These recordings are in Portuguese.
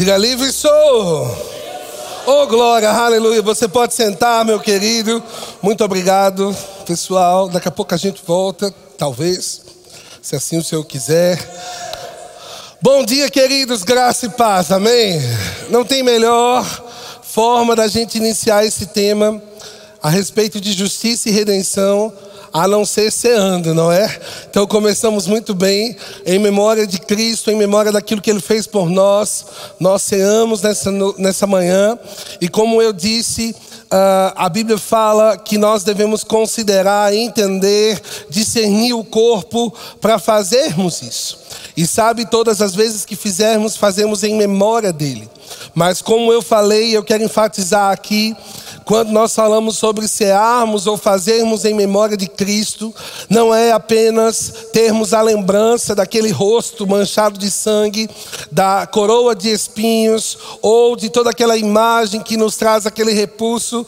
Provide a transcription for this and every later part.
Diga livre sou. Oh glória, aleluia. Você pode sentar, meu querido. Muito obrigado, pessoal. Daqui a pouco a gente volta, talvez, se assim o Senhor quiser. Bom dia, queridos, graça e paz, amém? Não tem melhor forma da gente iniciar esse tema a respeito de justiça e redenção a não ser ceando, não é? Então começamos muito bem, em memória de Cristo, em memória daquilo que Ele fez por nós. Nós ceamos nessa, nessa manhã, e como eu disse, Uh, a Bíblia fala que nós devemos considerar, entender, discernir o corpo para fazermos isso. E sabe, todas as vezes que fizermos, fazemos em memória dele. Mas como eu falei, eu quero enfatizar aqui quando nós falamos sobre cearmos ou fazermos em memória de Cristo, não é apenas termos a lembrança daquele rosto manchado de sangue, da coroa de espinhos, ou de toda aquela imagem que nos traz aquele repulso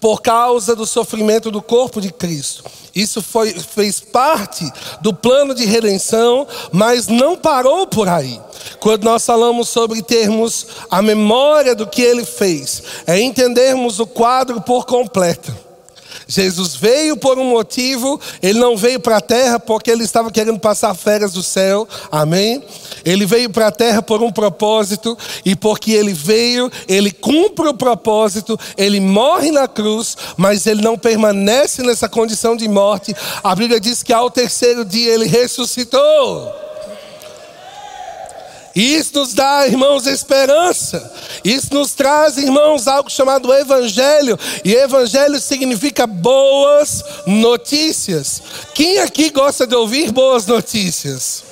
por causa do sofrimento do corpo de Cristo. Isso foi, fez parte do plano de redenção, mas não parou por aí. Quando nós falamos sobre termos a memória do que ele fez, é entendermos o quadro por completo. Jesus veio por um motivo, ele não veio para a terra porque ele estava querendo passar férias do céu, amém? Ele veio para a terra por um propósito, e porque ele veio, ele cumpre o propósito, ele morre na cruz, mas ele não permanece nessa condição de morte. A Bíblia diz que ao terceiro dia ele ressuscitou. Isso nos dá, irmãos, esperança. Isso nos traz, irmãos, algo chamado Evangelho. E Evangelho significa boas notícias. Quem aqui gosta de ouvir boas notícias?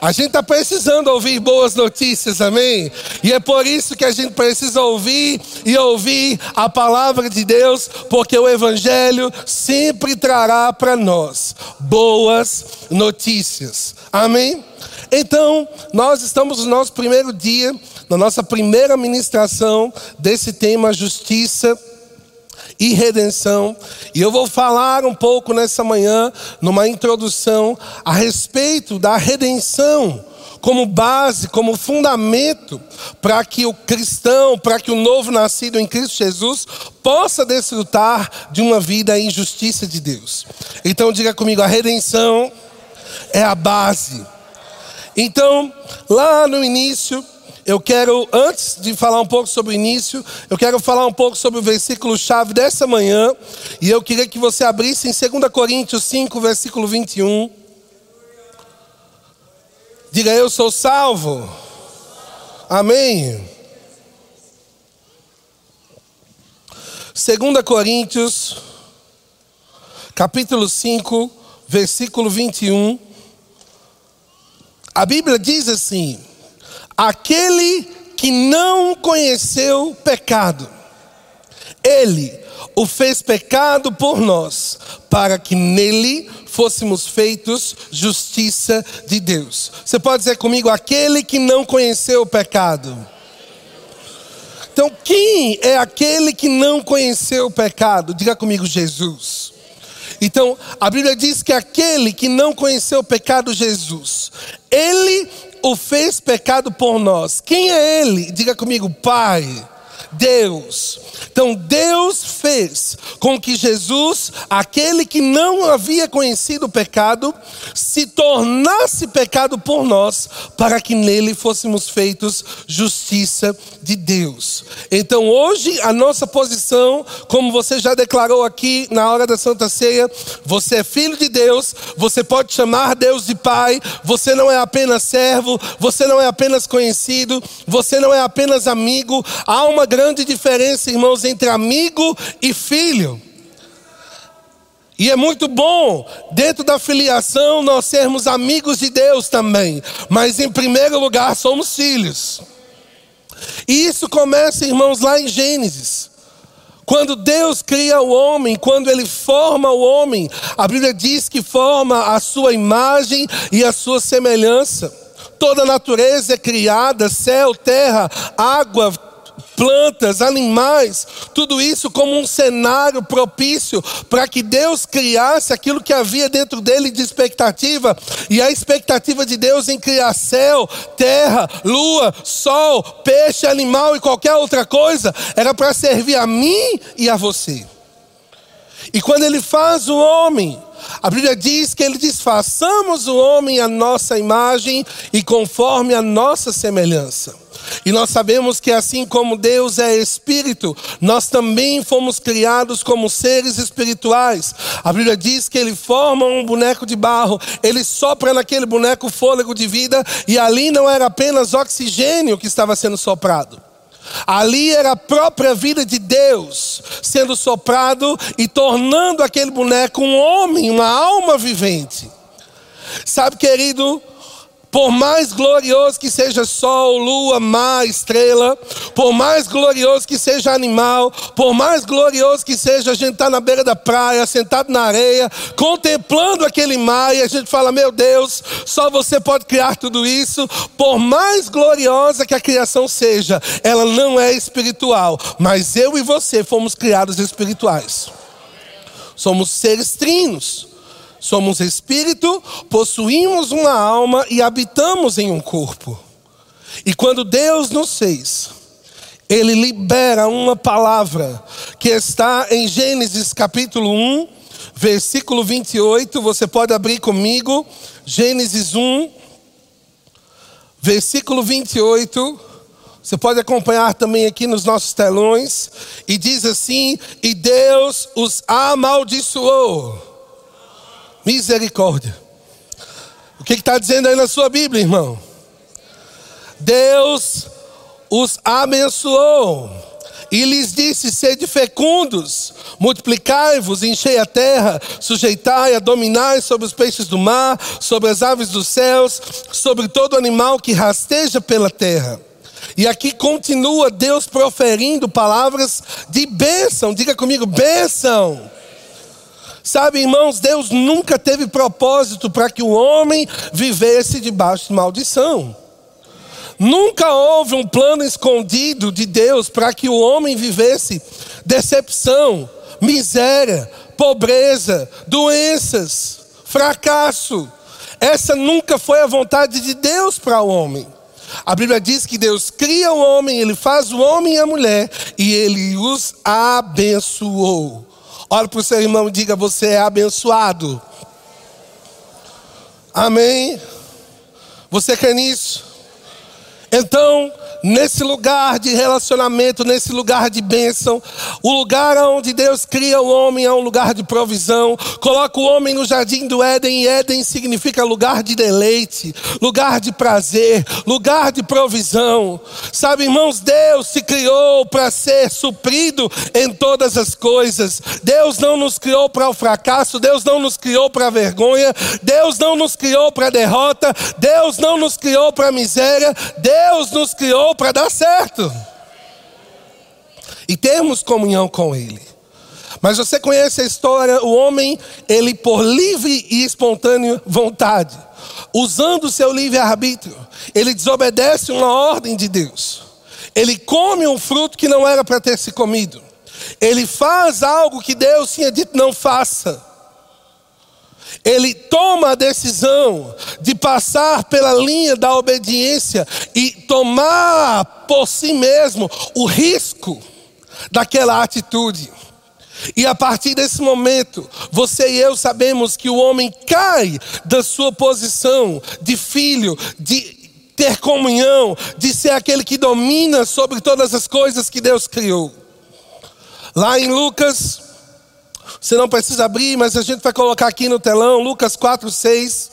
A gente está precisando ouvir boas notícias, amém? E é por isso que a gente precisa ouvir e ouvir a palavra de Deus, porque o Evangelho sempre trará para nós boas notícias, amém? Então, nós estamos no nosso primeiro dia, na nossa primeira ministração desse tema justiça e redenção. E eu vou falar um pouco nessa manhã, numa introdução, a respeito da redenção como base, como fundamento para que o cristão, para que o novo nascido em Cristo Jesus possa desfrutar de uma vida em justiça de Deus. Então diga comigo, a redenção é a base então, lá no início, eu quero, antes de falar um pouco sobre o início, eu quero falar um pouco sobre o versículo chave dessa manhã. E eu queria que você abrisse em 2 Coríntios 5, versículo 21. Diga, eu sou salvo. Amém. 2 Coríntios, capítulo 5, versículo 21. A Bíblia diz assim: aquele que não conheceu pecado, ele o fez pecado por nós, para que nele fôssemos feitos justiça de Deus. Você pode dizer comigo, aquele que não conheceu o pecado. Então, quem é aquele que não conheceu o pecado? Diga comigo, Jesus. Então, a Bíblia diz que aquele que não conheceu o pecado, Jesus, ele o fez pecado por nós. Quem é ele? Diga comigo, Pai. Deus. Então Deus fez com que Jesus, aquele que não havia conhecido o pecado, se tornasse pecado por nós, para que nele fôssemos feitos justiça de Deus. Então hoje a nossa posição, como você já declarou aqui na hora da Santa Ceia, você é filho de Deus, você pode chamar Deus de Pai, você não é apenas servo, você não é apenas conhecido, você não é apenas amigo, há uma grande grande diferença, irmãos, entre amigo e filho. E é muito bom, dentro da filiação, nós sermos amigos de Deus também. Mas, em primeiro lugar, somos filhos. E isso começa, irmãos, lá em Gênesis. Quando Deus cria o homem, quando Ele forma o homem, a Bíblia diz que forma a sua imagem e a sua semelhança. Toda a natureza é criada, céu, terra, água, plantas, animais, tudo isso como um cenário propício para que Deus criasse aquilo que havia dentro dele de expectativa, e a expectativa de Deus em criar céu, terra, lua, sol, peixe, animal e qualquer outra coisa, era para servir a mim e a você. E quando ele faz o homem, a Bíblia diz que ele diz: façamos o homem a nossa imagem e conforme a nossa semelhança. E nós sabemos que assim como Deus é espírito, nós também fomos criados como seres espirituais. A Bíblia diz que ele forma um boneco de barro, ele sopra naquele boneco fôlego de vida, e ali não era apenas oxigênio que estava sendo soprado. Ali era a própria vida de Deus sendo soprado e tornando aquele boneco um homem, uma alma vivente. Sabe, querido, por mais glorioso que seja sol, lua, mar, estrela, por mais glorioso que seja animal, por mais glorioso que seja a gente estar tá na beira da praia, sentado na areia, contemplando aquele mar, e a gente fala: Meu Deus, só você pode criar tudo isso. Por mais gloriosa que a criação seja, ela não é espiritual, mas eu e você fomos criados espirituais. Somos seres trinos. Somos espírito, possuímos uma alma e habitamos em um corpo. E quando Deus nos fez, Ele libera uma palavra que está em Gênesis capítulo 1, versículo 28. Você pode abrir comigo, Gênesis 1, versículo 28. Você pode acompanhar também aqui nos nossos telões. E diz assim: E Deus os amaldiçoou Misericórdia. O que está dizendo aí na sua Bíblia, irmão? Deus os abençoou e lhes disse: Sede fecundos, multiplicai-vos, enchei a terra, sujeitai-a, dominai sobre os peixes do mar, sobre as aves dos céus, sobre todo animal que rasteja pela terra. E aqui continua Deus proferindo palavras de bênção. Diga comigo, bênção. Sabe, irmãos, Deus nunca teve propósito para que o homem vivesse debaixo de maldição. Nunca houve um plano escondido de Deus para que o homem vivesse decepção, miséria, pobreza, doenças, fracasso. Essa nunca foi a vontade de Deus para o homem. A Bíblia diz que Deus cria o homem, ele faz o homem e a mulher e ele os abençoou. Olhe para o seu irmão e diga: Você é abençoado. Amém? Você crê nisso? Então, nesse lugar de relacionamento, nesse lugar de bênção, o lugar onde Deus cria o homem é um lugar de provisão. Coloca o homem no jardim do Éden, e Éden significa lugar de deleite, lugar de prazer, lugar de provisão. Sabe, irmãos, Deus se criou para ser suprido em todas as coisas. Deus não nos criou para o fracasso, Deus não nos criou para a vergonha, Deus não nos criou para a derrota, Deus não nos criou para a miséria, Deus nos criou para dar certo. E termos comunhão com Ele. Mas você conhece a história, o homem, ele por livre e espontânea vontade, usando o seu livre-arbítrio, ele desobedece uma ordem de Deus. Ele come um fruto que não era para ter se comido. Ele faz algo que Deus tinha dito não faça ele toma a decisão de passar pela linha da obediência e tomar por si mesmo o risco daquela atitude. E a partir desse momento, você e eu sabemos que o homem cai da sua posição de filho, de ter comunhão, de ser aquele que domina sobre todas as coisas que Deus criou. Lá em Lucas você não precisa abrir, mas a gente vai colocar aqui no telão, Lucas 4, 6.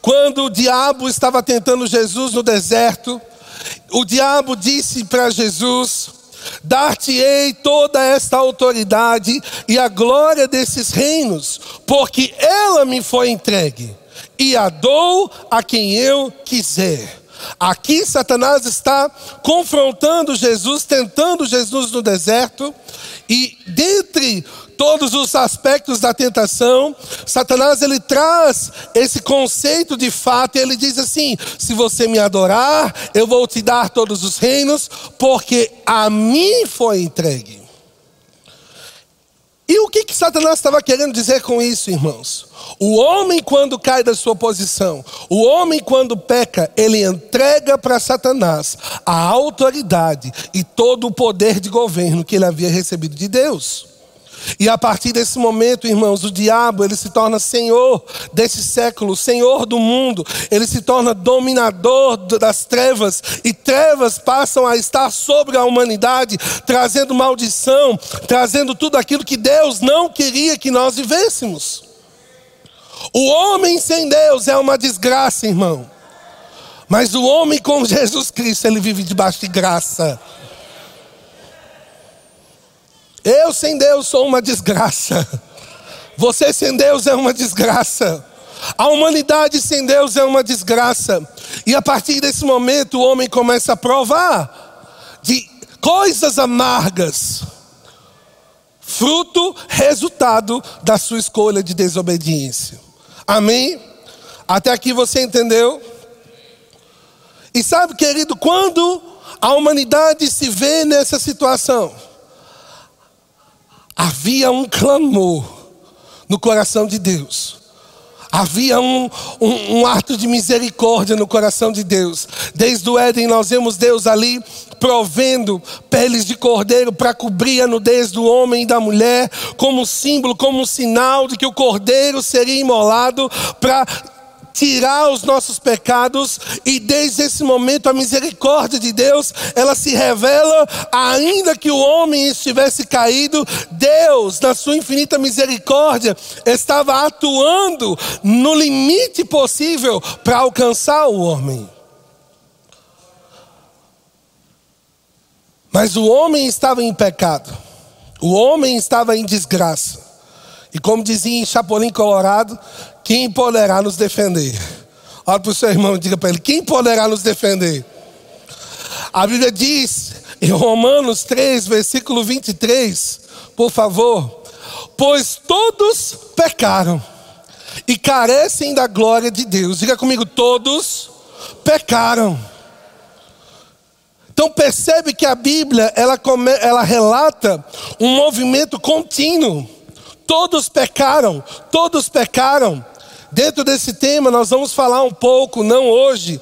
Quando o diabo estava tentando Jesus no deserto, o diabo disse para Jesus: Dar-te-ei toda esta autoridade e a glória desses reinos, porque ela me foi entregue, e a dou a quem eu quiser. Aqui Satanás está confrontando Jesus, tentando Jesus no deserto, e dentre todos os aspectos da tentação, Satanás ele traz esse conceito de fato, e ele diz assim: se você me adorar, eu vou te dar todos os reinos, porque a mim foi entregue. E o que, que Satanás estava querendo dizer com isso, irmãos? O homem, quando cai da sua posição, o homem, quando peca, ele entrega para Satanás a autoridade e todo o poder de governo que ele havia recebido de Deus. E a partir desse momento, irmãos, o diabo ele se torna senhor desse século, senhor do mundo. Ele se torna dominador das trevas e trevas passam a estar sobre a humanidade, trazendo maldição, trazendo tudo aquilo que Deus não queria que nós vivêssemos. O homem sem Deus é uma desgraça, irmão. Mas o homem com Jesus Cristo, ele vive debaixo de graça. Eu sem Deus sou uma desgraça. Você sem Deus é uma desgraça. A humanidade sem Deus é uma desgraça. E a partir desse momento o homem começa a provar de coisas amargas. Fruto, resultado da sua escolha de desobediência. Amém? Até aqui você entendeu? E sabe, querido, quando a humanidade se vê nessa situação, havia um clamor no coração de Deus. Havia um, um, um, ato de misericórdia no coração de Deus. Desde o Éden, nós vemos Deus ali provendo peles de cordeiro para cobrir a nudez do homem e da mulher, como símbolo, como sinal de que o cordeiro seria imolado para tirar os nossos pecados e desde esse momento a misericórdia de Deus, ela se revela ainda que o homem estivesse caído, Deus, na sua infinita misericórdia, estava atuando no limite possível para alcançar o homem. Mas o homem estava em pecado. O homem estava em desgraça. E como dizia em Chapolin Colorado, quem poderá nos defender? Olha para o seu irmão e diga para ele: quem poderá nos defender? A Bíblia diz em Romanos 3, versículo 23, por favor: Pois todos pecaram e carecem da glória de Deus. Diga comigo: todos pecaram. Então percebe que a Bíblia ela, come, ela relata um movimento contínuo. Todos pecaram, todos pecaram. Dentro desse tema, nós vamos falar um pouco, não hoje,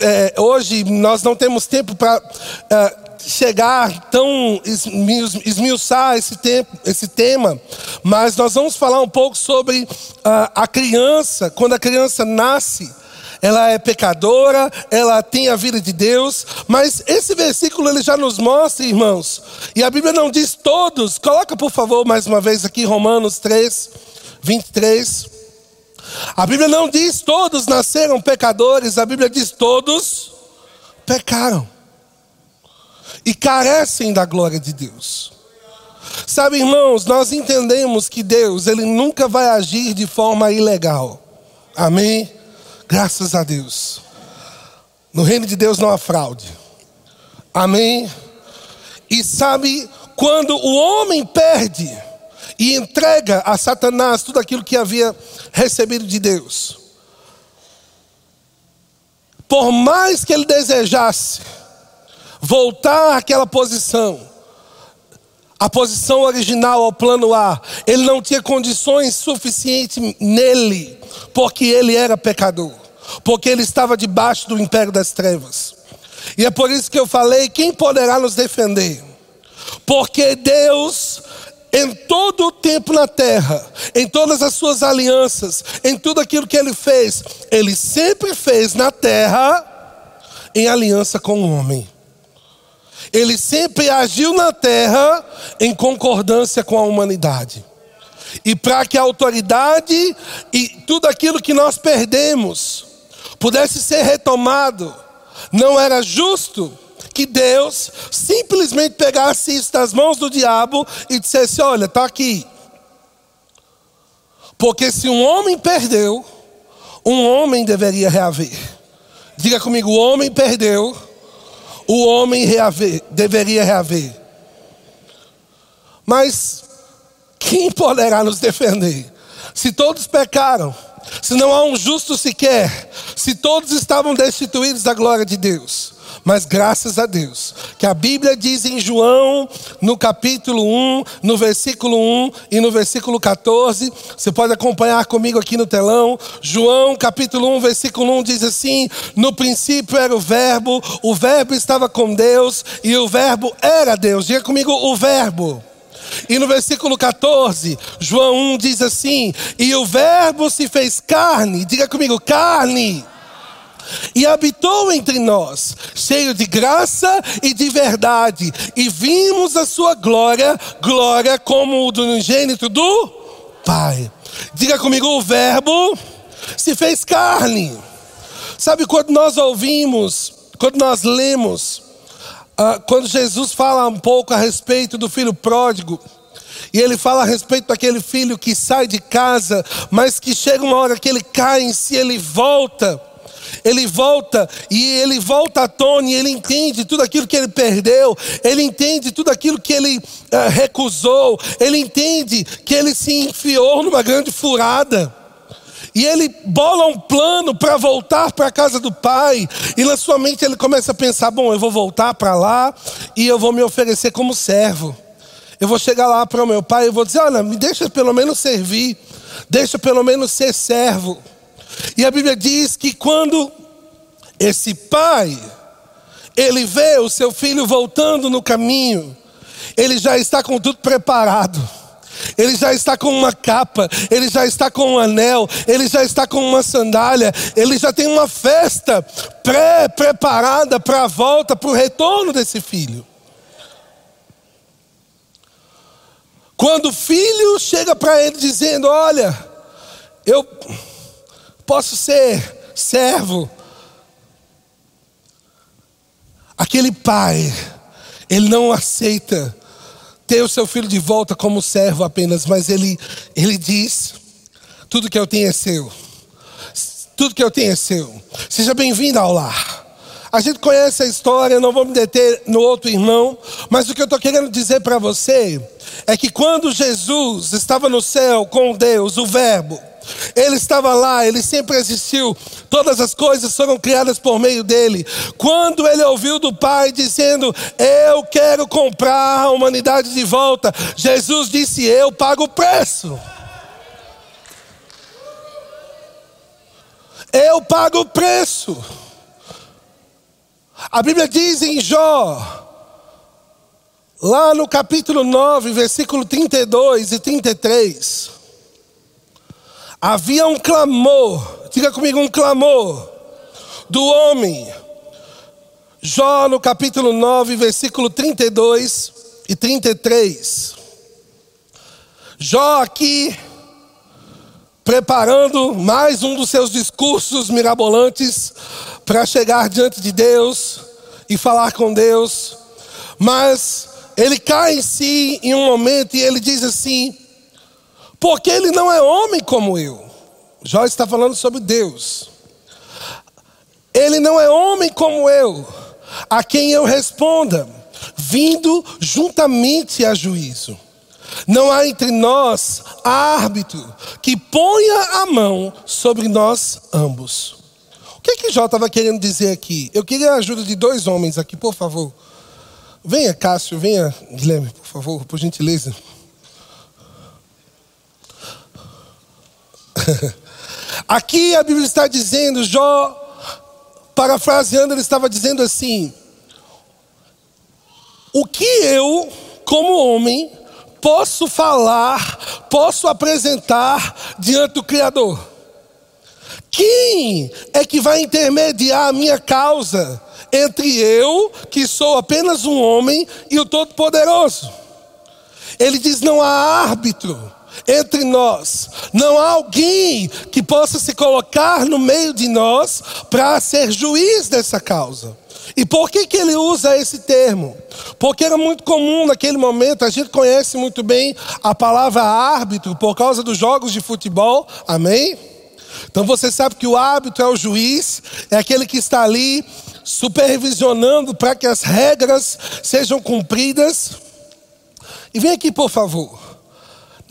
é, hoje nós não temos tempo para é, chegar tão esmiuçar esse, tempo, esse tema, mas nós vamos falar um pouco sobre uh, a criança, quando a criança nasce, ela é pecadora, ela tem a vida de Deus, mas esse versículo ele já nos mostra, irmãos, e a Bíblia não diz todos, coloca por favor mais uma vez aqui Romanos 3, 23. A Bíblia não diz todos nasceram pecadores, a Bíblia diz todos pecaram e carecem da glória de Deus. Sabe, irmãos, nós entendemos que Deus, ele nunca vai agir de forma ilegal. Amém? Graças a Deus. No reino de Deus não há fraude. Amém? E sabe, quando o homem perde, e entrega a Satanás tudo aquilo que havia recebido de Deus. Por mais que ele desejasse voltar àquela posição, a posição original ao plano A, ele não tinha condições suficientes nele, porque ele era pecador, porque ele estava debaixo do império das trevas. E é por isso que eu falei: quem poderá nos defender? Porque Deus em todo o tempo na terra, em todas as suas alianças, em tudo aquilo que ele fez, ele sempre fez na terra em aliança com o homem. Ele sempre agiu na terra em concordância com a humanidade. E para que a autoridade e tudo aquilo que nós perdemos pudesse ser retomado, não era justo que Deus simplesmente pegasse isso das mãos do diabo e dissesse: Olha, está aqui. Porque se um homem perdeu, um homem deveria reaver. Diga comigo: o homem perdeu, o homem reaver, deveria reaver. Mas quem poderá nos defender? Se todos pecaram, se não há um justo sequer, se todos estavam destituídos da glória de Deus. Mas graças a Deus, que a Bíblia diz em João, no capítulo 1, no versículo 1 e no versículo 14, você pode acompanhar comigo aqui no telão. João, capítulo 1, versículo 1 diz assim: No princípio era o Verbo, o Verbo estava com Deus e o Verbo era Deus. Diga comigo, o Verbo. E no versículo 14, João 1 diz assim: E o Verbo se fez carne, diga comigo, carne e habitou entre nós, cheio de graça e de verdade, e vimos a sua glória, glória como o do unigênito do Pai. Diga comigo, o Verbo se fez carne. Sabe quando nós ouvimos, quando nós lemos, uh, quando Jesus fala um pouco a respeito do filho pródigo, e ele fala a respeito daquele filho que sai de casa, mas que chega uma hora que ele cai em si, ele volta ele volta e ele volta à tona e ele entende tudo aquilo que ele perdeu, ele entende tudo aquilo que ele uh, recusou, ele entende que ele se enfiou numa grande furada. E ele bola um plano para voltar para a casa do pai. E na sua mente ele começa a pensar: bom, eu vou voltar para lá e eu vou me oferecer como servo. Eu vou chegar lá para o meu pai e vou dizer: olha, me deixa pelo menos servir, deixa pelo menos ser servo. E a Bíblia diz que quando esse pai, ele vê o seu filho voltando no caminho, ele já está com tudo preparado. Ele já está com uma capa, ele já está com um anel, ele já está com uma sandália, ele já tem uma festa pré-preparada para a volta, para o retorno desse filho. Quando o filho chega para ele dizendo: Olha, eu posso ser servo. Aquele pai, ele não aceita ter o seu filho de volta como servo apenas, mas ele, ele diz: tudo que eu tenho é seu. Tudo que eu tenho é seu. Seja bem-vindo ao lar. A gente conhece a história, não vou me deter no outro irmão, mas o que eu estou querendo dizer para você é que quando Jesus estava no céu com Deus, o Verbo, ele estava lá, ele sempre existiu. Todas as coisas foram criadas por meio dele. Quando ele ouviu do Pai dizendo: Eu quero comprar a humanidade de volta, Jesus disse: Eu pago o preço. Eu pago o preço. A Bíblia diz em Jó, lá no capítulo 9, versículo 32 e 33. Havia um clamor, diga comigo, um clamor do homem. Jó no capítulo 9, versículo 32 e 33. Jó aqui, preparando mais um dos seus discursos mirabolantes para chegar diante de Deus e falar com Deus, mas ele cai em si em um momento e ele diz assim: porque ele não é homem como eu. Jó está falando sobre Deus. Ele não é homem como eu, a quem eu responda, vindo juntamente a juízo. Não há entre nós árbitro que ponha a mão sobre nós ambos. O que, que Jó estava querendo dizer aqui? Eu queria a ajuda de dois homens aqui, por favor. Venha, Cássio, venha, Guilherme, por favor, por gentileza. Aqui a Bíblia está dizendo, Jó, parafraseando, ele estava dizendo assim: O que eu, como homem, posso falar, posso apresentar diante do Criador? Quem é que vai intermediar a minha causa entre eu, que sou apenas um homem, e o Todo-Poderoso? Ele diz: não há árbitro entre nós. Não há alguém que possa se colocar no meio de nós para ser juiz dessa causa. E por que, que ele usa esse termo? Porque era muito comum naquele momento, a gente conhece muito bem a palavra árbitro por causa dos jogos de futebol, amém? Então você sabe que o árbitro é o juiz, é aquele que está ali supervisionando para que as regras sejam cumpridas. E vem aqui, por favor.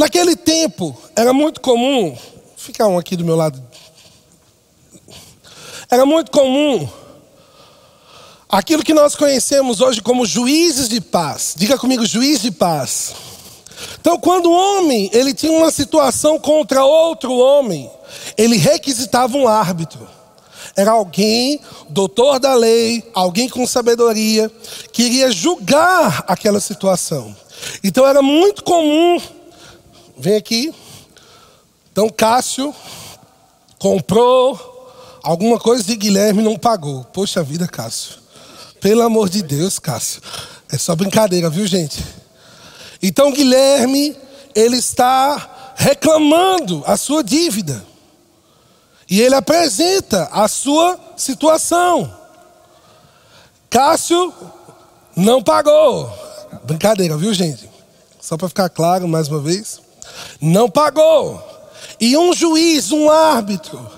Naquele tempo, era muito comum, fica um aqui do meu lado. Era muito comum aquilo que nós conhecemos hoje como juízes de paz. Diga comigo, juiz de paz. Então, quando o homem ele tinha uma situação contra outro homem, ele requisitava um árbitro. Era alguém, doutor da lei, alguém com sabedoria, que iria julgar aquela situação. Então era muito comum, vem aqui, então Cássio comprou alguma coisa de Guilherme e não pagou. Poxa vida, Cássio. Pelo amor de Deus, Cássio. É só brincadeira, viu, gente? Então Guilherme, ele está reclamando a sua dívida. E ele apresenta a sua situação. Cássio não pagou. Brincadeira, viu, gente? Só para ficar claro mais uma vez. Não pagou. E um juiz, um árbitro,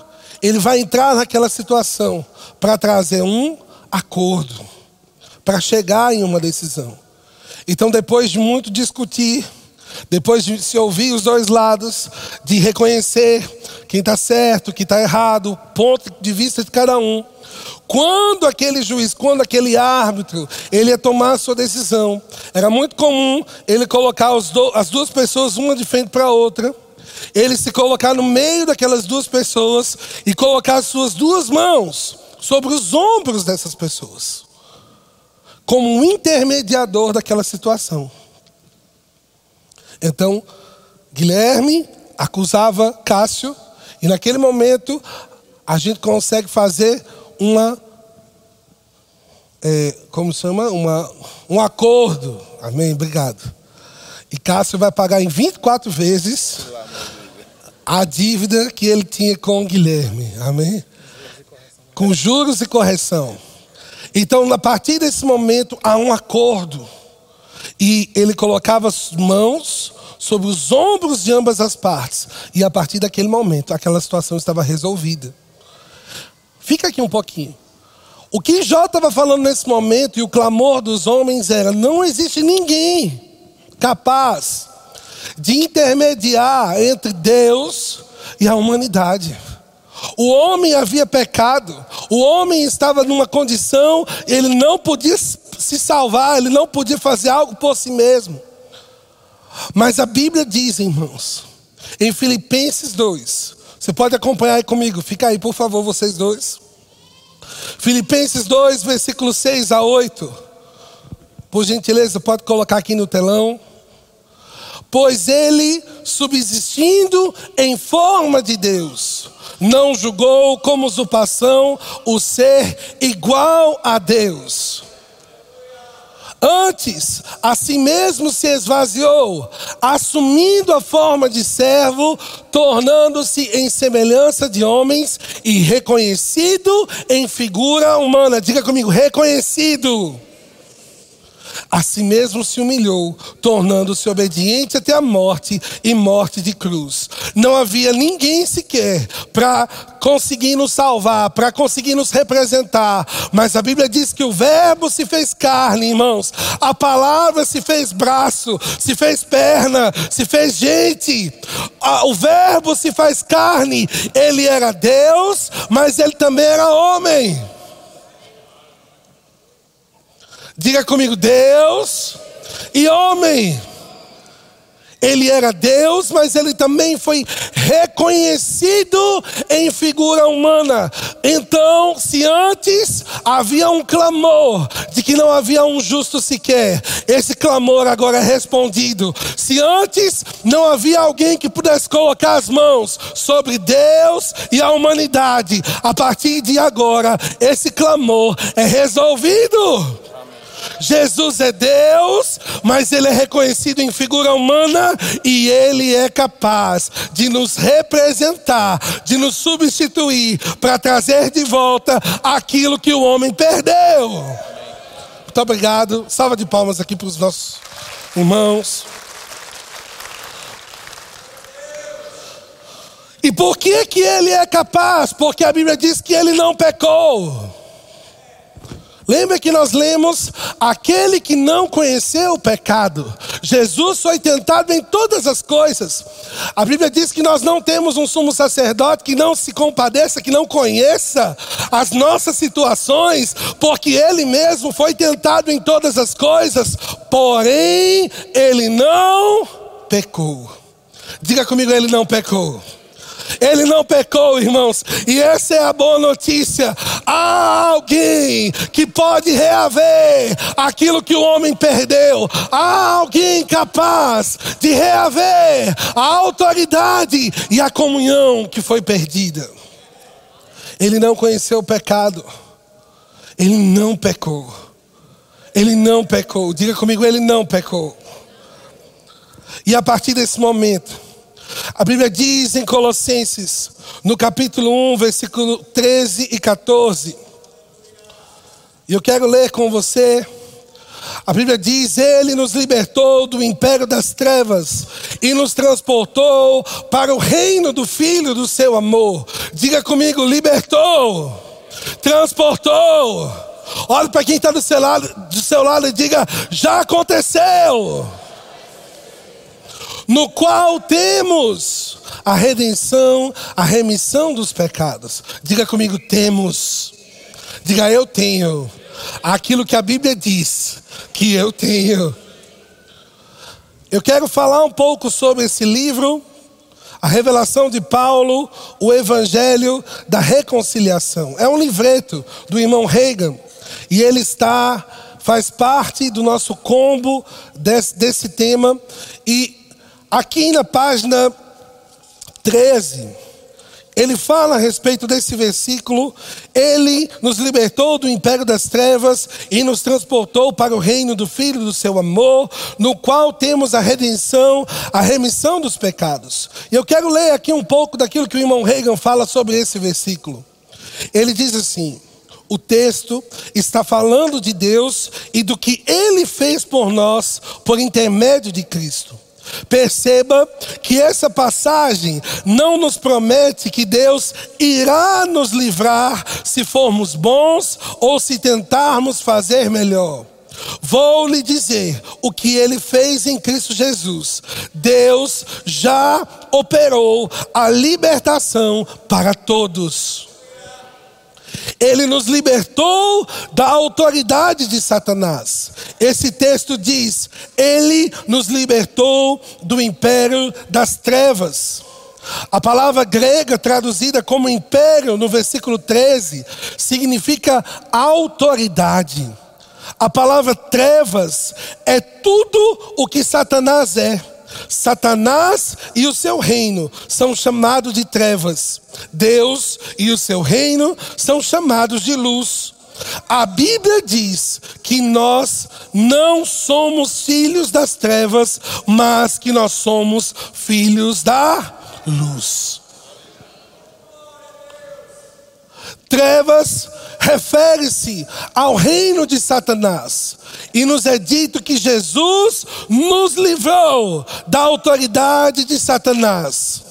ele vai entrar naquela situação para trazer um acordo, para chegar em uma decisão. Então, depois de muito discutir, depois de se ouvir os dois lados, de reconhecer quem está certo, quem está errado, o ponto de vista de cada um, quando aquele juiz, quando aquele árbitro, ele ia tomar a sua decisão, era muito comum ele colocar as duas pessoas uma de frente para a outra, ele se colocar no meio daquelas duas pessoas e colocar as suas duas mãos sobre os ombros dessas pessoas como um intermediador daquela situação. Então, Guilherme acusava Cássio, e naquele momento a gente consegue fazer uma. É, como chama? Uma, um acordo. Amém? Obrigado. E Cássio vai pagar em 24 vezes a dívida que ele tinha com Guilherme. Amém? Com juros e correção. Então, a partir desse momento, há um acordo. E ele colocava as mãos sobre os ombros de ambas as partes. E a partir daquele momento, aquela situação estava resolvida. Fica aqui um pouquinho. O que Jó estava falando nesse momento e o clamor dos homens era: não existe ninguém capaz de intermediar entre Deus e a humanidade. O homem havia pecado, o homem estava numa condição, ele não podia se salvar, ele não podia fazer algo por si mesmo. Mas a Bíblia diz, irmãos, em Filipenses 2, você pode acompanhar aí comigo, fica aí por favor, vocês dois. Filipenses 2, versículos 6 a 8. Por gentileza, pode colocar aqui no telão. Pois ele, subsistindo em forma de Deus, não julgou como usurpação o ser igual a Deus. Antes, a si mesmo se esvaziou, assumindo a forma de servo, tornando-se em semelhança de homens e reconhecido em figura humana. Diga comigo, reconhecido a si mesmo se humilhou, tornando-se obediente até a morte e morte de cruz. Não havia ninguém sequer para conseguir nos salvar, para conseguir nos representar, mas a Bíblia diz que o Verbo se fez carne, irmãos, a palavra se fez braço, se fez perna, se fez gente. O Verbo se faz carne, ele era Deus, mas ele também era homem. Diga comigo, Deus e homem. Ele era Deus, mas ele também foi reconhecido em figura humana. Então, se antes havia um clamor de que não havia um justo sequer, esse clamor agora é respondido. Se antes não havia alguém que pudesse colocar as mãos sobre Deus e a humanidade, a partir de agora, esse clamor é resolvido. Jesus é Deus, mas ele é reconhecido em figura humana e ele é capaz de nos representar, de nos substituir para trazer de volta aquilo que o homem perdeu. Muito obrigado. Salva de palmas aqui para os nossos irmãos. E por que que ele é capaz? Porque a Bíblia diz que ele não pecou. Lembra que nós lemos aquele que não conheceu o pecado. Jesus foi tentado em todas as coisas. A Bíblia diz que nós não temos um sumo sacerdote que não se compadeça, que não conheça as nossas situações, porque ele mesmo foi tentado em todas as coisas, porém ele não pecou. Diga comigo, ele não pecou. Ele não pecou, irmãos. E essa é a boa notícia. Há alguém que pode reaver aquilo que o homem perdeu. Há alguém capaz de reaver a autoridade e a comunhão que foi perdida. Ele não conheceu o pecado. Ele não pecou. Ele não pecou. Diga comigo, ele não pecou. E a partir desse momento, a Bíblia diz em Colossenses, no capítulo 1, versículo 13 e 14. E eu quero ler com você. A Bíblia diz: Ele nos libertou do império das trevas e nos transportou para o reino do Filho do seu amor. Diga comigo: libertou, transportou. Olhe para quem está do seu lado, do seu lado e diga: já aconteceu no qual temos a redenção, a remissão dos pecados. Diga comigo, temos. Diga, eu tenho. Aquilo que a Bíblia diz que eu tenho. Eu quero falar um pouco sobre esse livro, a revelação de Paulo, o Evangelho da Reconciliação. É um livreto do irmão Reagan e ele está faz parte do nosso combo desse, desse tema e Aqui na página 13, ele fala a respeito desse versículo. Ele nos libertou do império das trevas e nos transportou para o reino do Filho do seu amor, no qual temos a redenção, a remissão dos pecados. E eu quero ler aqui um pouco daquilo que o irmão Reagan fala sobre esse versículo. Ele diz assim: o texto está falando de Deus e do que ele fez por nós por intermédio de Cristo. Perceba que essa passagem não nos promete que Deus irá nos livrar se formos bons ou se tentarmos fazer melhor. Vou lhe dizer o que ele fez em Cristo Jesus. Deus já operou a libertação para todos. Ele nos libertou da autoridade de Satanás. Esse texto diz: Ele nos libertou do império das trevas. A palavra grega traduzida como império no versículo 13 significa autoridade. A palavra trevas é tudo o que Satanás é. Satanás e o seu reino são chamados de trevas. Deus e o seu reino são chamados de luz. A Bíblia diz que nós não somos filhos das trevas, mas que nós somos filhos da luz. Trevas refere-se ao reino de Satanás. E nos é dito que Jesus nos livrou da autoridade de Satanás.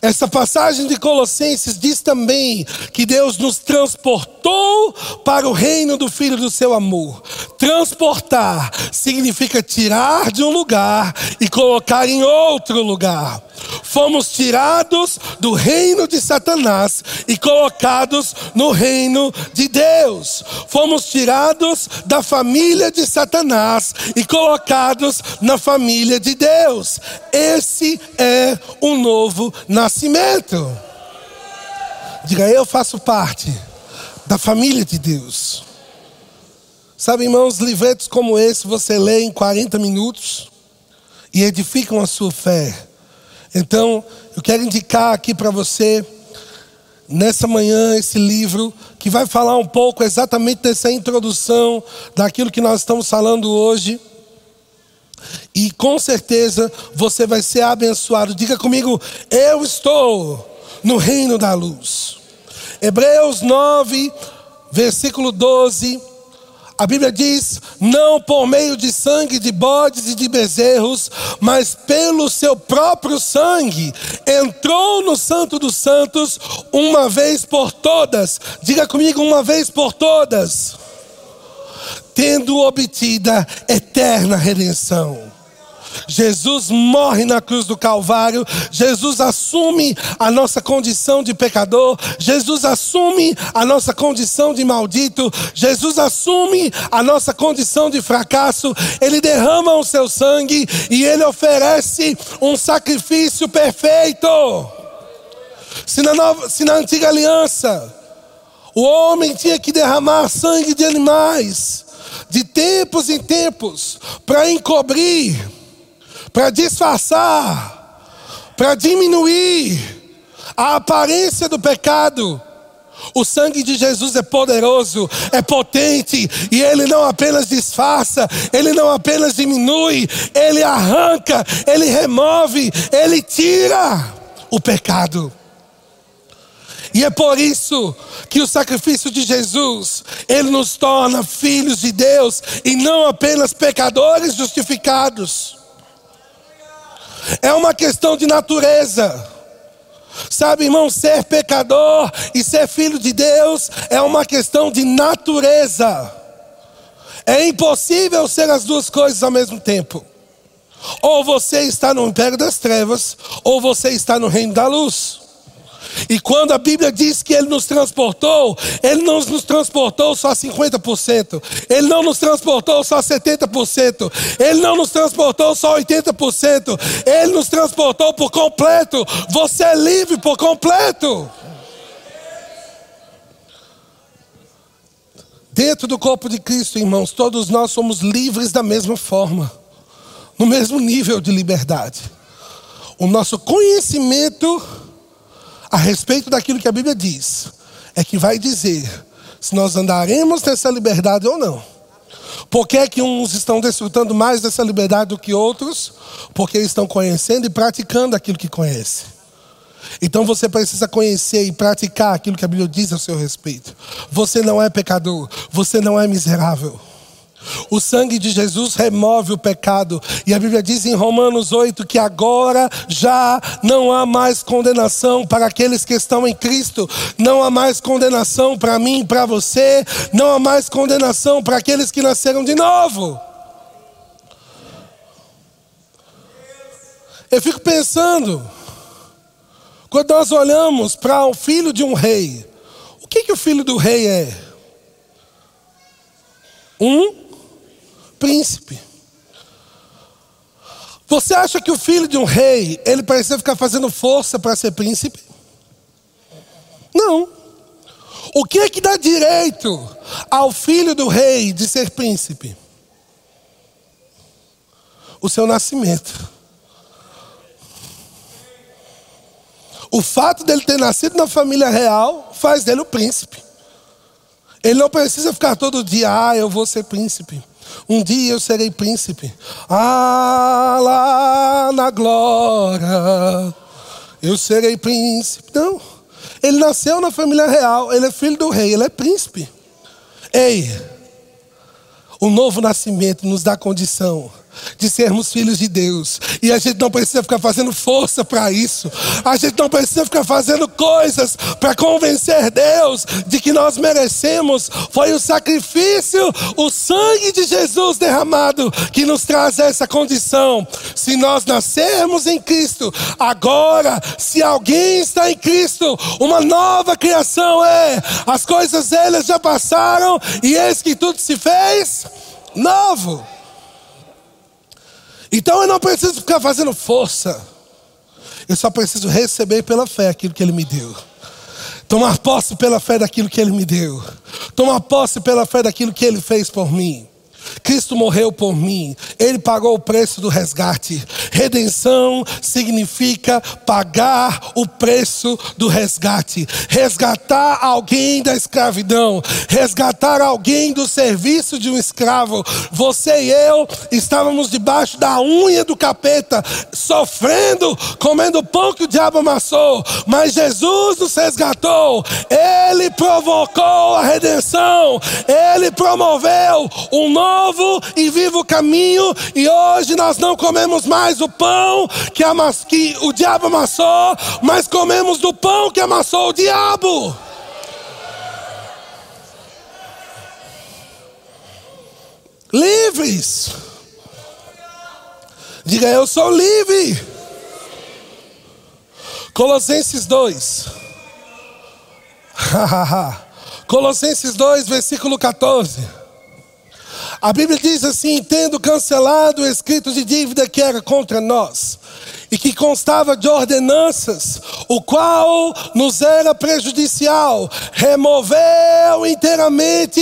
Essa passagem de Colossenses diz também que Deus nos transportou para o reino do Filho do seu amor. Transportar significa tirar de um lugar e colocar em outro lugar. Fomos tirados do reino de Satanás e colocados no reino de Deus. Fomos tirados da família de Satanás e colocados na família de Deus. Esse é o novo nascimento. Diga, eu faço parte da família de Deus. Sabe, irmãos, livretos como esse você lê em 40 minutos e edificam a sua fé. Então, eu quero indicar aqui para você, nessa manhã, esse livro, que vai falar um pouco exatamente dessa introdução, daquilo que nós estamos falando hoje. E com certeza você vai ser abençoado. Diga comigo, eu estou no reino da luz. Hebreus 9, versículo 12 a Bíblia diz: não por meio de sangue de bodes e de bezerros, mas pelo seu próprio sangue, entrou no Santo dos Santos uma vez por todas. Diga comigo, uma vez por todas. Tendo obtida eterna redenção. Jesus morre na cruz do Calvário, Jesus assume a nossa condição de pecador, Jesus assume a nossa condição de maldito, Jesus assume a nossa condição de fracasso, ele derrama o seu sangue e ele oferece um sacrifício perfeito. Se na, nova, se na antiga aliança o homem tinha que derramar sangue de animais, de tempos em tempos, para encobrir para disfarçar, para diminuir a aparência do pecado. O sangue de Jesus é poderoso, é potente, e ele não apenas disfarça, ele não apenas diminui, ele arranca, ele remove, ele tira o pecado. E é por isso que o sacrifício de Jesus, ele nos torna filhos de Deus e não apenas pecadores justificados. É uma questão de natureza. Sabe, irmão, ser pecador e ser filho de Deus é uma questão de natureza. É impossível ser as duas coisas ao mesmo tempo. Ou você está no império das trevas, ou você está no reino da luz. E quando a Bíblia diz que Ele nos transportou, Ele não nos transportou só 50%, Ele não nos transportou só 70%, Ele não nos transportou só 80%, Ele nos transportou por completo. Você é livre por completo. Dentro do corpo de Cristo, irmãos, todos nós somos livres da mesma forma, no mesmo nível de liberdade. O nosso conhecimento a respeito daquilo que a Bíblia diz, é que vai dizer se nós andaremos nessa liberdade ou não. Por que, é que uns estão desfrutando mais dessa liberdade do que outros? Porque estão conhecendo e praticando aquilo que conhecem. Então você precisa conhecer e praticar aquilo que a Bíblia diz a seu respeito. Você não é pecador, você não é miserável. O sangue de Jesus remove o pecado. E a Bíblia diz em Romanos 8 que agora já não há mais condenação para aqueles que estão em Cristo. Não há mais condenação para mim para você. Não há mais condenação para aqueles que nasceram de novo. Eu fico pensando, quando nós olhamos para o filho de um rei, o que, que o filho do rei é? Um príncipe. Você acha que o filho de um rei, ele precisa ficar fazendo força para ser príncipe? Não. O que é que dá direito ao filho do rei de ser príncipe? O seu nascimento. O fato dele ter nascido na família real faz dele o príncipe. Ele não precisa ficar todo dia, ah, eu vou ser príncipe. Um dia eu serei príncipe. Ah, lá na glória. Eu serei príncipe. Não. Ele nasceu na família real. Ele é filho do rei. Ele é príncipe. Ei. O novo nascimento nos dá condição de sermos filhos de Deus. E a gente não precisa ficar fazendo força para isso. A gente não precisa ficar fazendo coisas para convencer Deus de que nós merecemos. Foi o sacrifício, o sangue de Jesus derramado que nos traz essa condição. Se nós nascermos em Cristo, agora, se alguém está em Cristo, uma nova criação é. As coisas elas já passaram e eis que tudo se fez novo. Então eu não preciso ficar fazendo força. Eu só preciso receber pela fé aquilo que Ele me deu. Tomar posse pela fé daquilo que Ele me deu. Tomar posse pela fé daquilo que Ele fez por mim. Cristo morreu por mim, Ele pagou o preço do resgate. Redenção significa pagar o preço do resgate, resgatar alguém da escravidão, resgatar alguém do serviço de um escravo. Você e eu estávamos debaixo da unha do capeta, sofrendo, comendo pão que o diabo amassou, mas Jesus nos resgatou, Ele provocou a redenção, Ele promoveu um novo e vivo caminho, e hoje nós não comemos mais o pão que, amas, que o diabo amassou, mas comemos do pão que amassou o diabo. livres. Diga, eu sou livre. Colossenses 2. Colossenses 2, versículo 14. A Bíblia diz assim: tendo cancelado o escrito de dívida que era contra nós, e que constava de ordenanças, o qual nos era prejudicial, removeu inteiramente,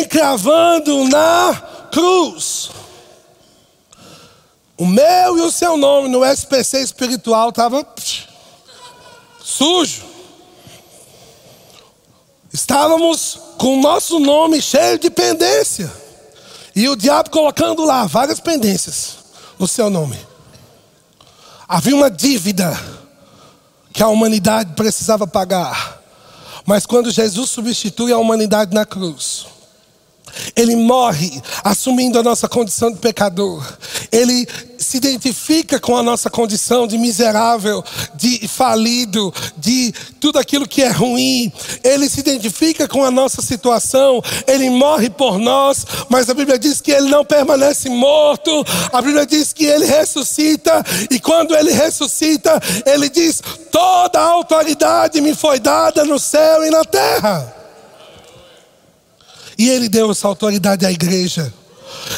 encravando na cruz. O meu e o seu nome no SPC espiritual estava sujo. Estávamos com o nosso nome cheio de pendência. E o diabo colocando lá várias pendências no seu nome. Havia uma dívida que a humanidade precisava pagar. Mas quando Jesus substitui a humanidade na cruz, ele morre assumindo a nossa condição de pecador. Ele se identifica com a nossa condição de miserável, de falido, de tudo aquilo que é ruim. Ele se identifica com a nossa situação. Ele morre por nós, mas a Bíblia diz que ele não permanece morto. A Bíblia diz que ele ressuscita e quando ele ressuscita, ele diz: "Toda a autoridade me foi dada no céu e na terra". E ele deu essa autoridade à igreja.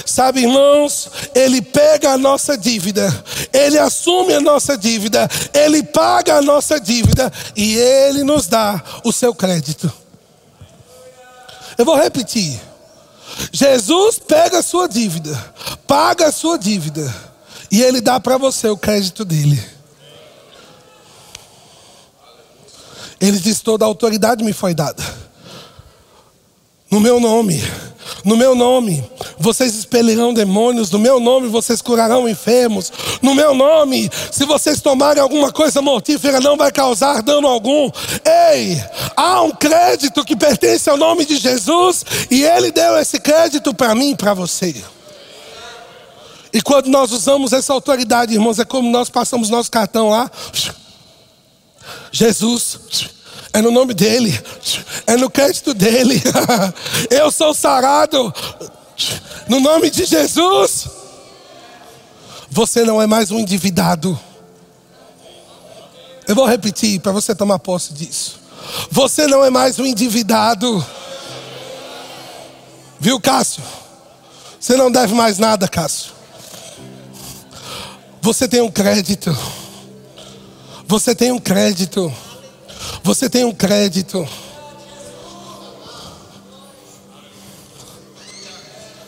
Sabe, irmãos, ele pega a nossa dívida, ele assume a nossa dívida, ele paga a nossa dívida e ele nos dá o seu crédito. Eu vou repetir. Jesus pega a sua dívida, paga a sua dívida e ele dá para você o crédito dele. Ele diz: toda a autoridade me foi dada no meu nome. No meu nome, vocês expelirão demônios. No meu nome, vocês curarão enfermos. No meu nome, se vocês tomarem alguma coisa mortífera, não vai causar dano algum. Ei, há um crédito que pertence ao nome de Jesus e Ele deu esse crédito para mim e para você. E quando nós usamos essa autoridade, irmãos, é como nós passamos nosso cartão lá. Jesus é no nome dele, é no crédito dele. Eu sou sarado no nome de Jesus. Você não é mais um endividado. Eu vou repetir para você tomar posse disso. Você não é mais um endividado. Viu, Cássio? Você não deve mais nada, Cássio. Você tem um crédito. Você tem um crédito. Você tem um crédito.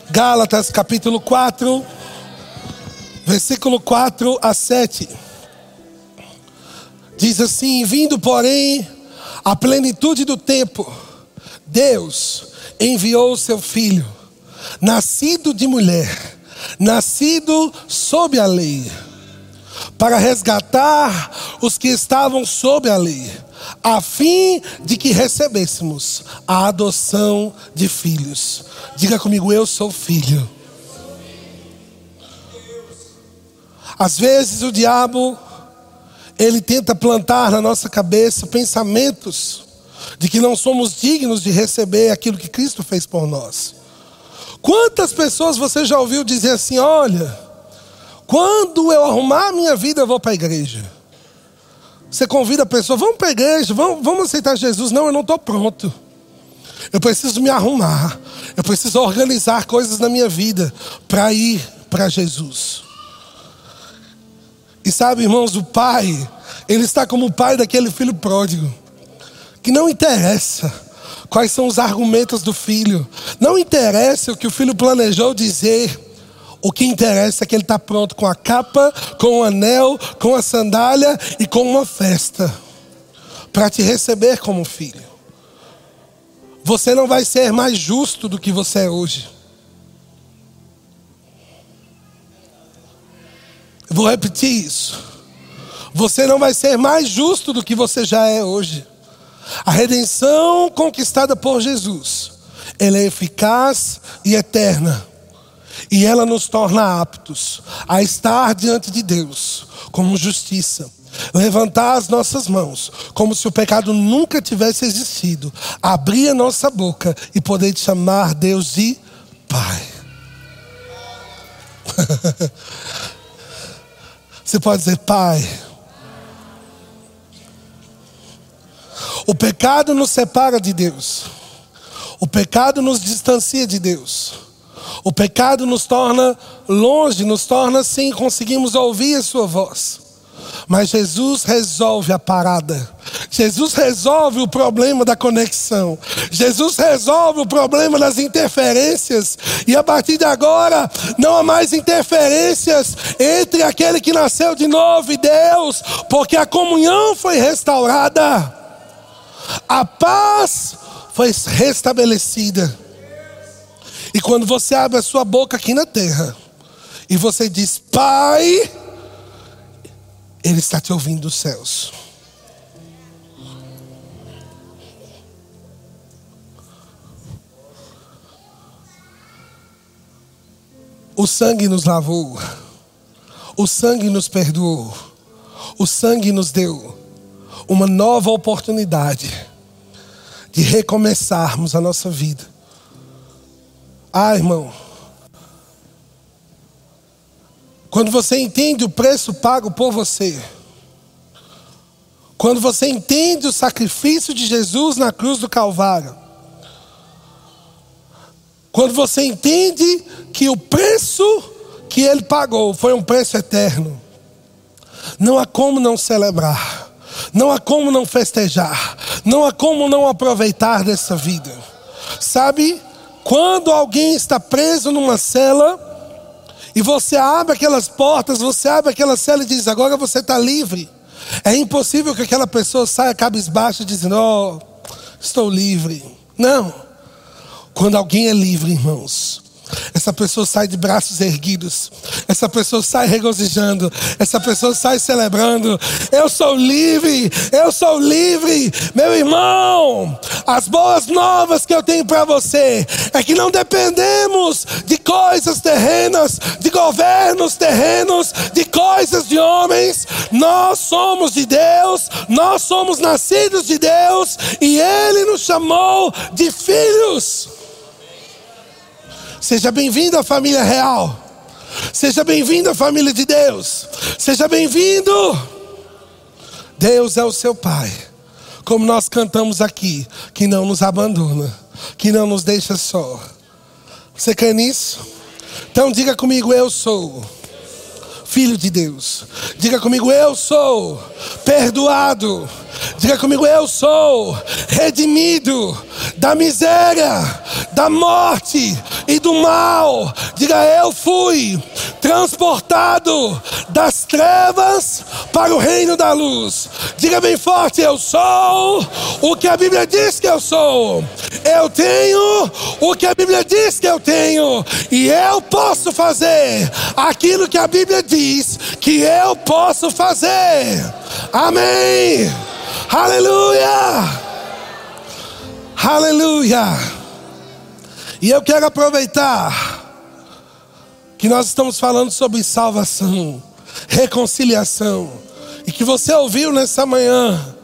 Gálatas capítulo 4, versículo 4 a 7. Diz assim: Vindo, porém, a plenitude do tempo, Deus enviou o seu filho, nascido de mulher, nascido sob a lei, para resgatar os que estavam sob a lei a fim de que recebêssemos a adoção de filhos. Diga comigo, eu sou filho. Às vezes o diabo ele tenta plantar na nossa cabeça pensamentos de que não somos dignos de receber aquilo que Cristo fez por nós. Quantas pessoas você já ouviu dizer assim: olha, quando eu arrumar a minha vida, eu vou para a igreja. Você convida a pessoa, vamos a igreja, vamos, vamos aceitar Jesus. Não, eu não estou pronto. Eu preciso me arrumar. Eu preciso organizar coisas na minha vida para ir para Jesus. E sabe, irmãos, o pai, ele está como o pai daquele filho pródigo, que não interessa quais são os argumentos do filho, não interessa o que o filho planejou dizer, o que interessa é que ele está pronto com a capa, com o anel, com a sandália e com uma festa para te receber como filho. Você não vai ser mais justo do que você é hoje. vou repetir isso. Você não vai ser mais justo do que você já é hoje. A redenção conquistada por Jesus, ela é eficaz e eterna. E ela nos torna aptos a estar diante de Deus como justiça. Levantar as nossas mãos, como se o pecado nunca tivesse existido. Abrir a nossa boca e poder chamar Deus de Pai. Você pode dizer, Pai. O pecado nos separa de Deus. O pecado nos distancia de Deus. O pecado nos torna longe, nos torna assim, conseguimos ouvir a Sua voz. Mas Jesus resolve a parada. Jesus resolve o problema da conexão. Jesus resolve o problema das interferências. E a partir de agora, não há mais interferências entre aquele que nasceu de novo e Deus, porque a comunhão foi restaurada. A paz foi restabelecida. E quando você abre a sua boca aqui na terra, e você diz, Pai, Ele está te ouvindo dos céus. O sangue nos lavou, o sangue nos perdoou, o sangue nos deu uma nova oportunidade de recomeçarmos a nossa vida. Ah, irmão, quando você entende o preço pago por você, quando você entende o sacrifício de Jesus na cruz do Calvário, quando você entende que o preço que ele pagou foi um preço eterno, não há como não celebrar. Não há como não festejar, não há como não aproveitar dessa vida. Sabe, quando alguém está preso numa cela, e você abre aquelas portas, você abre aquela cela e diz: agora você está livre. É impossível que aquela pessoa saia cabisbaixo dizendo: oh, estou livre. Não. Quando alguém é livre, irmãos, essa pessoa sai de braços erguidos. Essa pessoa sai regozijando. Essa pessoa sai celebrando. Eu sou livre. Eu sou livre. Meu irmão, as boas novas que eu tenho para você é que não dependemos de coisas terrenas, de governos terrenos, de coisas de homens. Nós somos de Deus. Nós somos nascidos de Deus. E Ele nos chamou de filhos. Seja bem-vindo à família real. Seja bem-vindo à família de Deus. Seja bem-vindo. Deus é o seu Pai. Como nós cantamos aqui, que não nos abandona, que não nos deixa só. Você crê nisso? Então diga comigo, eu sou filho de Deus. Diga comigo, eu sou perdoado. Diga comigo, eu sou redimido da miséria, da morte e do mal. Diga, eu fui transportado das trevas para o reino da luz. Diga bem forte, eu sou o que a Bíblia diz que eu sou. Eu tenho o que a Bíblia diz que eu tenho. E eu posso fazer aquilo que a Bíblia diz que eu posso fazer. Amém. Aleluia. Aleluia. E eu quero aproveitar que nós estamos falando sobre salvação, reconciliação, e que você ouviu nessa manhã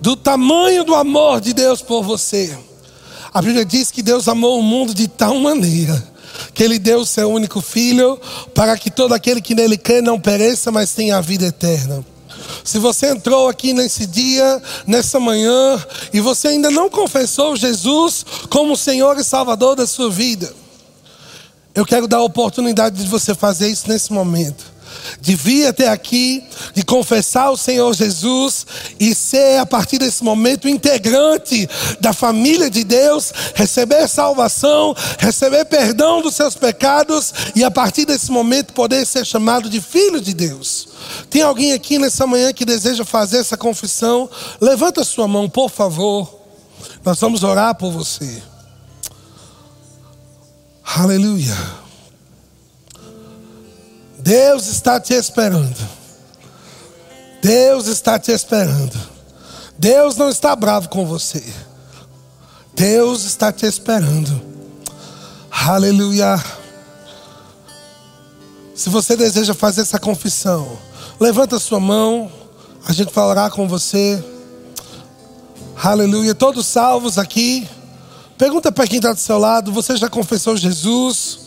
do tamanho do amor de Deus por você. A Bíblia diz que Deus amou o mundo de tal maneira que Ele deu o seu único filho, para que todo aquele que nele crê não pereça, mas tenha a vida eterna. Se você entrou aqui nesse dia, nessa manhã, e você ainda não confessou Jesus como Senhor e Salvador da sua vida, eu quero dar a oportunidade de você fazer isso nesse momento de vir até aqui, de confessar o Senhor Jesus e ser a partir desse momento integrante da família de Deus, receber salvação, receber perdão dos seus pecados e a partir desse momento poder ser chamado de filho de Deus. Tem alguém aqui nessa manhã que deseja fazer essa confissão? Levanta sua mão, por favor. Nós vamos orar por você. Aleluia. Deus está te esperando. Deus está te esperando. Deus não está bravo com você. Deus está te esperando. Aleluia. Se você deseja fazer essa confissão, levanta sua mão. A gente vai orar com você. Aleluia. Todos salvos aqui. Pergunta para quem está do seu lado: você já confessou Jesus?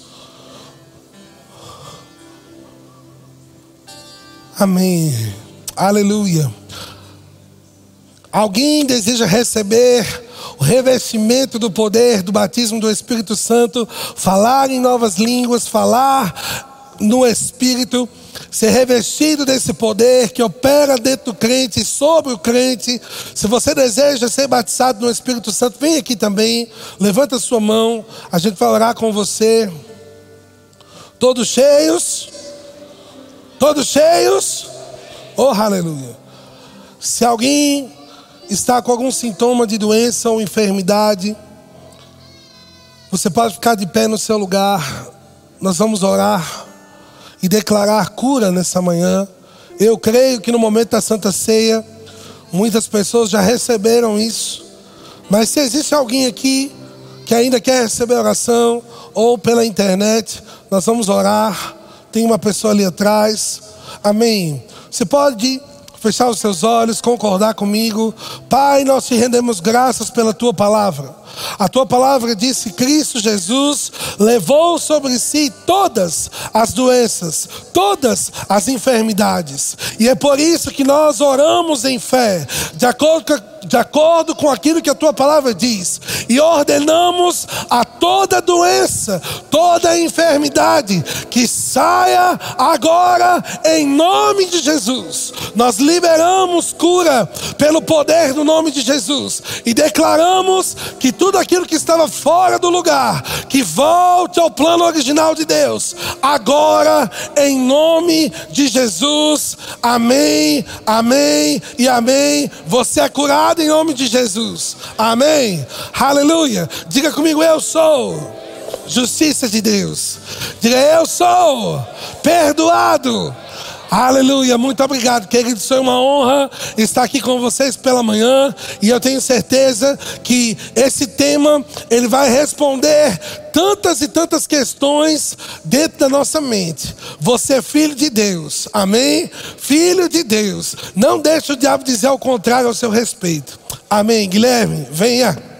Amém. Aleluia. Alguém deseja receber o revestimento do poder do batismo do Espírito Santo, falar em novas línguas, falar no Espírito, ser revestido desse poder que opera dentro do crente sobre o crente. Se você deseja ser batizado no Espírito Santo, vem aqui também, levanta sua mão, a gente vai orar com você. Todos cheios? Todos cheios? Oh, aleluia. Se alguém está com algum sintoma de doença ou enfermidade, você pode ficar de pé no seu lugar. Nós vamos orar e declarar cura nessa manhã. Eu creio que no momento da Santa Ceia, muitas pessoas já receberam isso. Mas se existe alguém aqui que ainda quer receber oração, ou pela internet, nós vamos orar. Tem uma pessoa ali atrás. Amém. Você pode fechar os seus olhos, concordar comigo. Pai, nós te rendemos graças pela tua palavra. A tua palavra diz que Cristo Jesus levou sobre si todas as doenças, todas as enfermidades. E é por isso que nós oramos em fé, de acordo com de acordo com aquilo que a tua palavra diz, e ordenamos a toda doença, toda enfermidade, que saia agora em nome de Jesus. Nós liberamos cura pelo poder do nome de Jesus e declaramos que tudo aquilo que estava fora do lugar, que volte ao plano original de Deus, agora, em nome de Jesus. Amém, amém e amém. Você é curado em nome de Jesus. Amém, aleluia. Diga comigo, eu sou justiça de Deus. Diga, eu sou perdoado Aleluia, muito obrigado, queridos. Foi uma honra estar aqui com vocês pela manhã e eu tenho certeza que esse tema ele vai responder tantas e tantas questões dentro da nossa mente. Você é filho de Deus, amém? Filho de Deus. Não deixe o diabo dizer ao contrário ao seu respeito. Amém, Guilherme, venha.